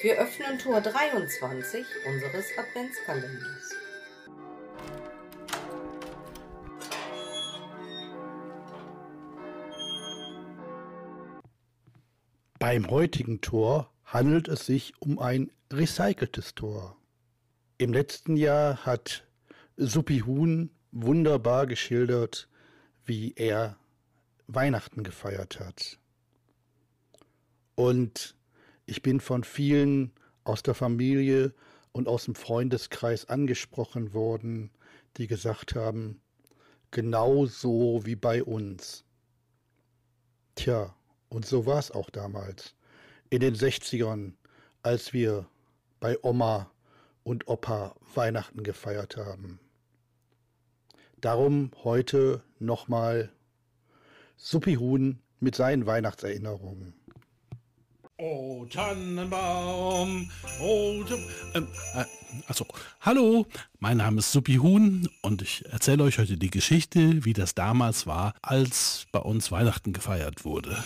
Wir öffnen Tor 23 unseres Adventskalenders. Beim heutigen Tor handelt es sich um ein recyceltes Tor. Im letzten Jahr hat Suppi Huhn wunderbar geschildert, wie er Weihnachten gefeiert hat. Und ich bin von vielen aus der Familie und aus dem Freundeskreis angesprochen worden, die gesagt haben, genau so wie bei uns. Tja, und so war es auch damals, in den 60ern, als wir bei Oma und Opa Weihnachten gefeiert haben. Darum heute nochmal Suppihuhn mit seinen Weihnachtserinnerungen. Oh Tannenbaum, oh ähm, äh, also hallo, mein Name ist Suppi Huhn und ich erzähle euch heute die Geschichte, wie das damals war, als bei uns Weihnachten gefeiert wurde.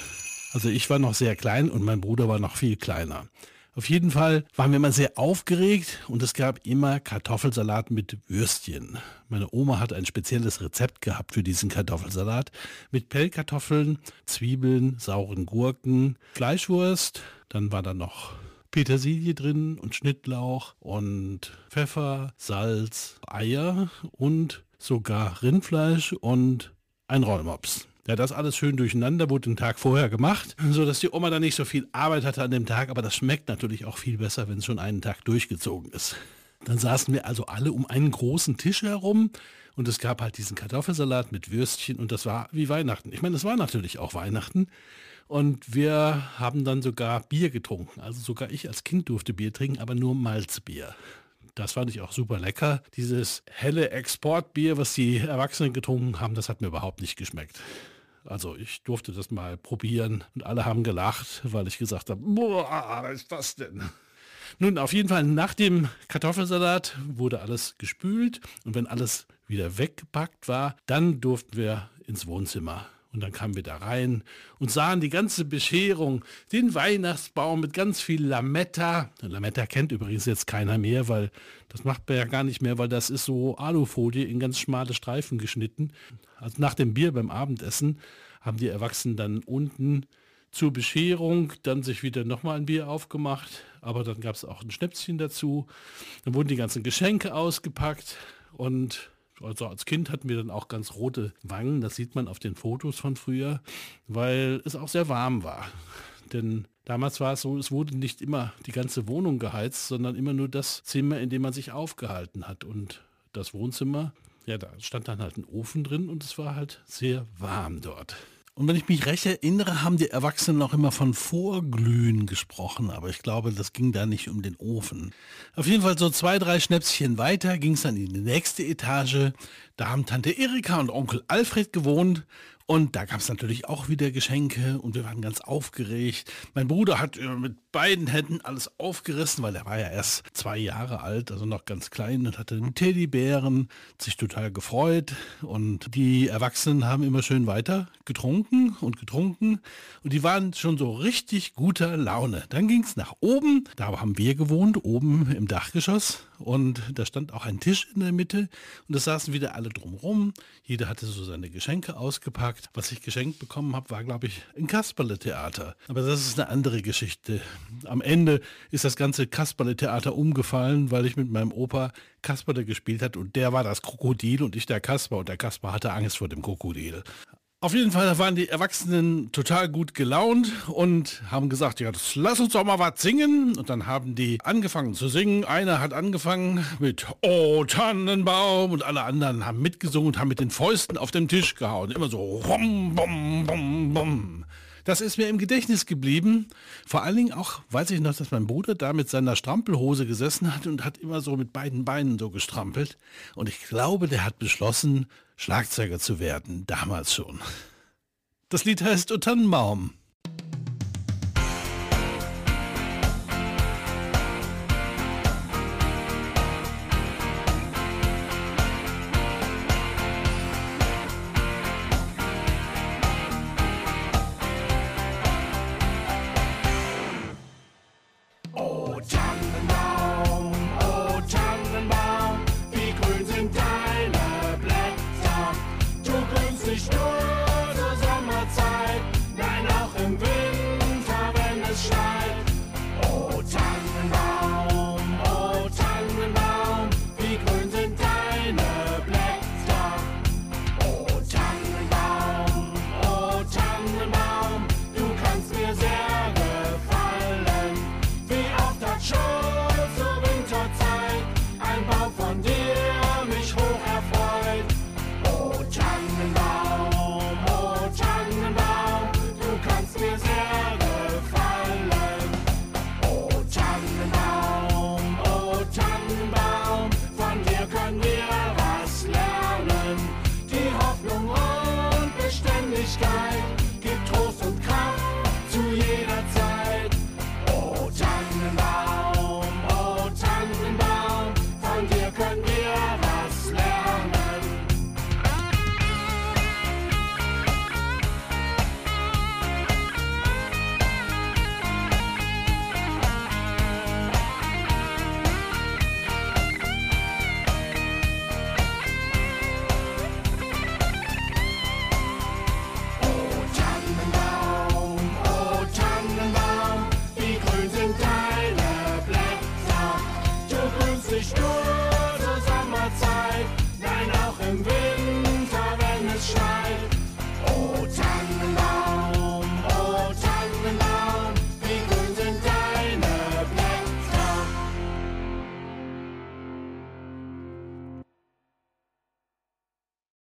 Also ich war noch sehr klein und mein Bruder war noch viel kleiner. Auf jeden Fall waren wir immer sehr aufgeregt und es gab immer Kartoffelsalat mit Würstchen. Meine Oma hat ein spezielles Rezept gehabt für diesen Kartoffelsalat mit Pellkartoffeln, Zwiebeln, sauren Gurken, Fleischwurst, dann war da noch Petersilie drin und Schnittlauch und Pfeffer, Salz, Eier und sogar Rindfleisch und ein Rollmops. Ja, das alles schön durcheinander, wurde den Tag vorher gemacht, so dass die Oma da nicht so viel Arbeit hatte an dem Tag, aber das schmeckt natürlich auch viel besser, wenn es schon einen Tag durchgezogen ist. Dann saßen wir also alle um einen großen Tisch herum und es gab halt diesen Kartoffelsalat mit Würstchen und das war wie Weihnachten. Ich meine, es war natürlich auch Weihnachten und wir haben dann sogar Bier getrunken. Also sogar ich als Kind durfte Bier trinken, aber nur Malzbier. Das fand ich auch super lecker. Dieses helle Exportbier, was die Erwachsenen getrunken haben, das hat mir überhaupt nicht geschmeckt. Also ich durfte das mal probieren und alle haben gelacht, weil ich gesagt habe, boah, was ist das denn? Nun, auf jeden Fall nach dem Kartoffelsalat wurde alles gespült und wenn alles wieder weggepackt war, dann durften wir ins Wohnzimmer. Und dann kamen wir da rein und sahen die ganze Bescherung, den Weihnachtsbaum mit ganz viel Lametta. Lametta kennt übrigens jetzt keiner mehr, weil das macht man ja gar nicht mehr, weil das ist so Alufolie in ganz schmale Streifen geschnitten. Also nach dem Bier beim Abendessen haben die Erwachsenen dann unten zur Bescherung dann sich wieder nochmal ein Bier aufgemacht, aber dann gab es auch ein Schnäpschen dazu. Dann wurden die ganzen Geschenke ausgepackt und also als Kind hatten wir dann auch ganz rote Wangen, das sieht man auf den Fotos von früher, weil es auch sehr warm war. Denn damals war es so, es wurde nicht immer die ganze Wohnung geheizt, sondern immer nur das Zimmer, in dem man sich aufgehalten hat. Und das Wohnzimmer, ja, da stand dann halt ein Ofen drin und es war halt sehr warm dort. Und wenn ich mich recht erinnere, haben die Erwachsenen auch immer von Vorglühen gesprochen, aber ich glaube, das ging da nicht um den Ofen. Auf jeden Fall so zwei, drei Schnäpschen weiter ging es dann in die nächste Etage. Da haben Tante Erika und Onkel Alfred gewohnt und da gab es natürlich auch wieder Geschenke und wir waren ganz aufgeregt. Mein Bruder hat äh, mit beiden Händen alles aufgerissen, weil er war ja erst zwei Jahre alt, also noch ganz klein und hatte einen Teddybären, sich total gefreut. Und die Erwachsenen haben immer schön weiter getrunken und getrunken und die waren schon so richtig guter Laune. Dann ging es nach oben, da haben wir gewohnt, oben im Dachgeschoss und da stand auch ein Tisch in der Mitte und es saßen wieder alle drumrum. Jeder hatte so seine Geschenke ausgepackt. Was ich geschenkt bekommen habe, war, glaube ich, ein Kasperle-Theater. Aber das ist eine andere Geschichte. Am Ende ist das ganze Kasperle-Theater umgefallen, weil ich mit meinem Opa Kasperle gespielt hat und der war das Krokodil und ich der Kasper und der Kasper hatte Angst vor dem Krokodil. Auf jeden Fall waren die Erwachsenen total gut gelaunt und haben gesagt, ja, das, lass uns doch mal was singen. Und dann haben die angefangen zu singen. Einer hat angefangen mit Oh Tannenbaum und alle anderen haben mitgesungen und haben mit den Fäusten auf dem Tisch gehauen. Immer so rum, bum, bum, bum. Das ist mir im Gedächtnis geblieben. Vor allen Dingen auch, weiß ich noch, dass mein Bruder da mit seiner Strampelhose gesessen hat und hat immer so mit beiden Beinen so gestrampelt. Und ich glaube, der hat beschlossen, Schlagzeuger zu werden, damals schon. Das Lied heißt O Tannenbaum. Stone.